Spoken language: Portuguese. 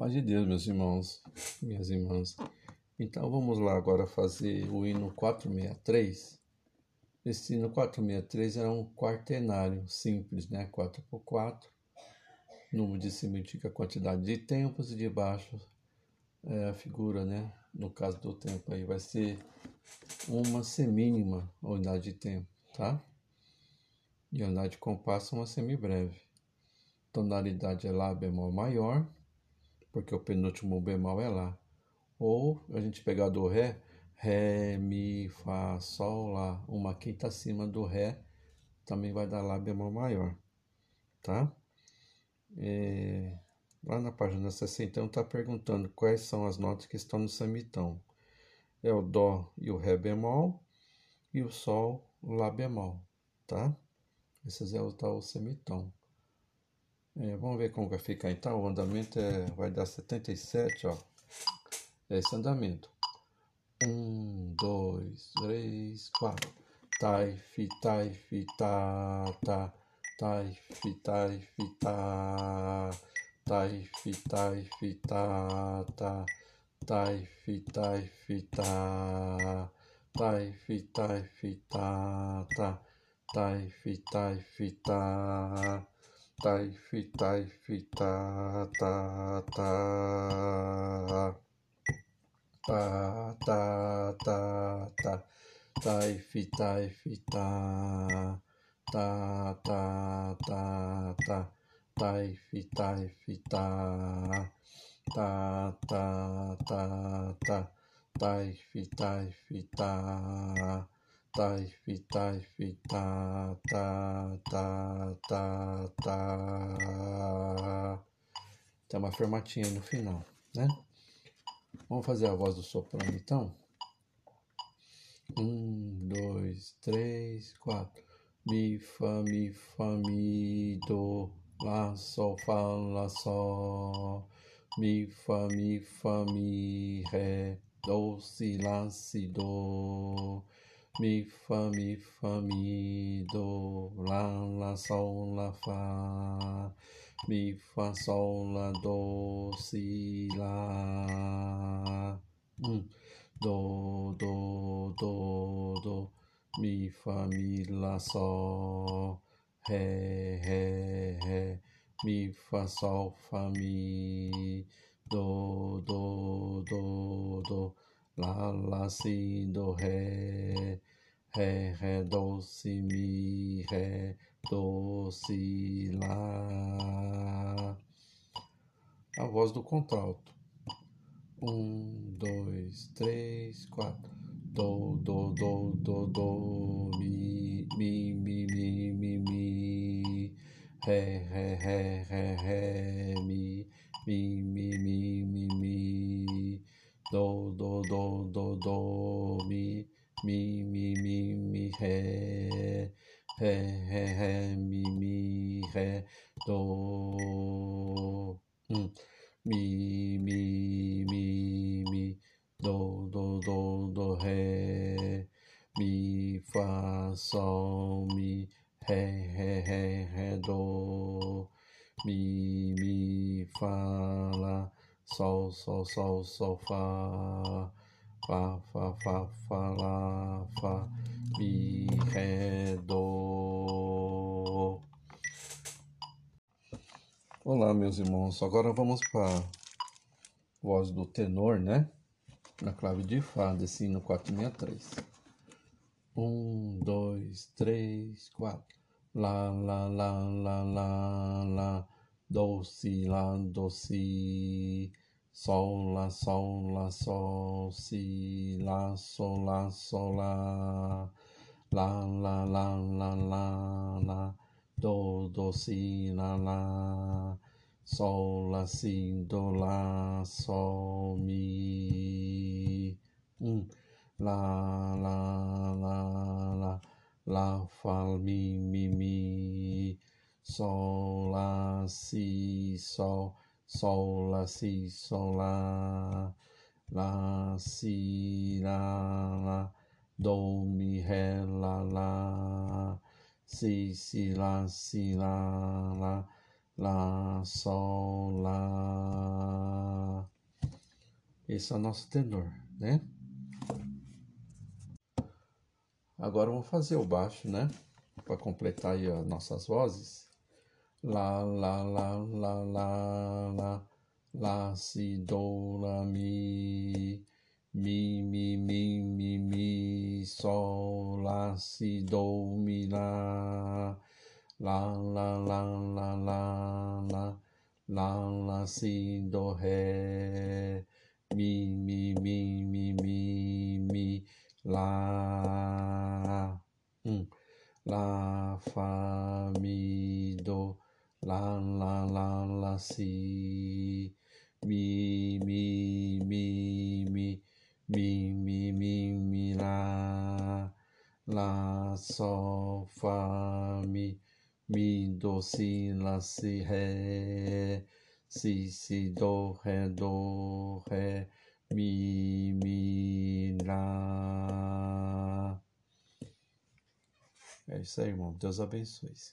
Paz de Deus, meus irmãos, minhas irmãs. Então vamos lá agora fazer o hino 463. Esse hino 463 era um quaternário simples, né? 4 por 4. Número de cima indica a quantidade de tempos e de baixo é a figura, né? No caso do tempo aí vai ser uma semínima unidade de tempo, tá? E a unidade de compasso uma semibreve. Tonalidade é Lá bemol maior porque o penúltimo bemol é Lá. Ou a gente pegar do Ré, Ré, Mi, Fá, Sol, Lá, uma quinta acima do Ré, também vai dar Lá bemol maior, tá? É, lá na página 61 está perguntando quais são as notas que estão no semitão. É o Dó e o Ré bemol e o Sol, Lá bemol, tá? Esses é o tal semitão. É, vamos ver como vai ficar então. O andamento é, vai dar 77, ó. É esse andamento. 1, 2, 3, 4. Taif, taif, ta, tá, ta. Tá. Taif, taif, ta. Tá. Taif, taif, ta, ta. Taif, taif, ta. Taif, taif, ta, ta. Taif, taif, ta. Tai fi tai fi ta ta ta. Ta ta ta ta. Tai fi tai fi ta. Ta ta ta ta. Tai fi tai fi ta. Ta ta ta ta. Tai fi tai fi ta tai fi tai fi ta ta ta ta. Ta tem uma fermatinha no final né? Vamos fazer a voz do soprano então? Um dois três quatro. Mi fa mi fa mi do lá sol fá lá sol. Mi fa mi fa mi ré do si lá si do mi fa mi fa mi do la la sol la fa. Mi fa sol la do si la. Mm. do do do do. Mi fa mi la sol re re re mi fa sol fa mi. Do do do do la la si do re Ré, Ré, Do, Si, Mi, Ré, Do, Si, Lá. A voz do contralto. Um, dois, três, quatro. Do, do, do, do, do, mi, mi, mi, mi, mi, mi. Ré, ré, ré, ré, ré, mi, mi, mi, mi, mi, mi. Do, do, do, mi mi, mi, mi, mi, ré, ré, ré, ré, mi, mi, ré, do, hum. mi, mi, mi, mi, do, do, do, do, ré, mi, fá, sol, mi, ré, ré, ré, ré, do, mi, mi, fá, lá, sol, sol, sol, sol, fá, Fá, Fá, Fá, Fá, Lá, Fá, Mi, Ré, Dó. Olá, meus irmãos. Agora vamos para voz do tenor, né? Na clave de Fá, desse hino 463. Um, dois, três, quatro. Lá, lá, lá, lá, lá, lá. Do, si, lá, do, si. sol la sol la sol si la sol la sol la. La la la la la la. Do do si la la. Sol la si do la sol mi. Mm. la la la la. La fa mi mi mi. Sol la si sol. Sol, lá, si, sol, lá, lá, si, lá, lá, do, mi, ré, lá, lá, si, si, lá, si, lá, lá, lá, sol, lá. Esse é o nosso tenor, né? Agora vamos fazer o baixo, né? Para completar aí as nossas vozes. Lá, lá, lá, lá, lá, lá, si, do, lá, mi, mi, mi, mi, mi, mi, sol, lá, si, do, mi, lá, lá, lá, lá, lá, lá, lá, lá, si, do, ré, mi, mi, mi, mi, mi, mi, lá, um, lá, mi, do, lá, lá, lá, lá, si, mi, mi, mi, mi, mi, mi, mi, mi, lá, lá, sol, fá, mi, mi, do, si, lá, si, ré, si, si, do, ré, do, ré, mi, mi, lá. É isso aí, irmão. Deus abençoe.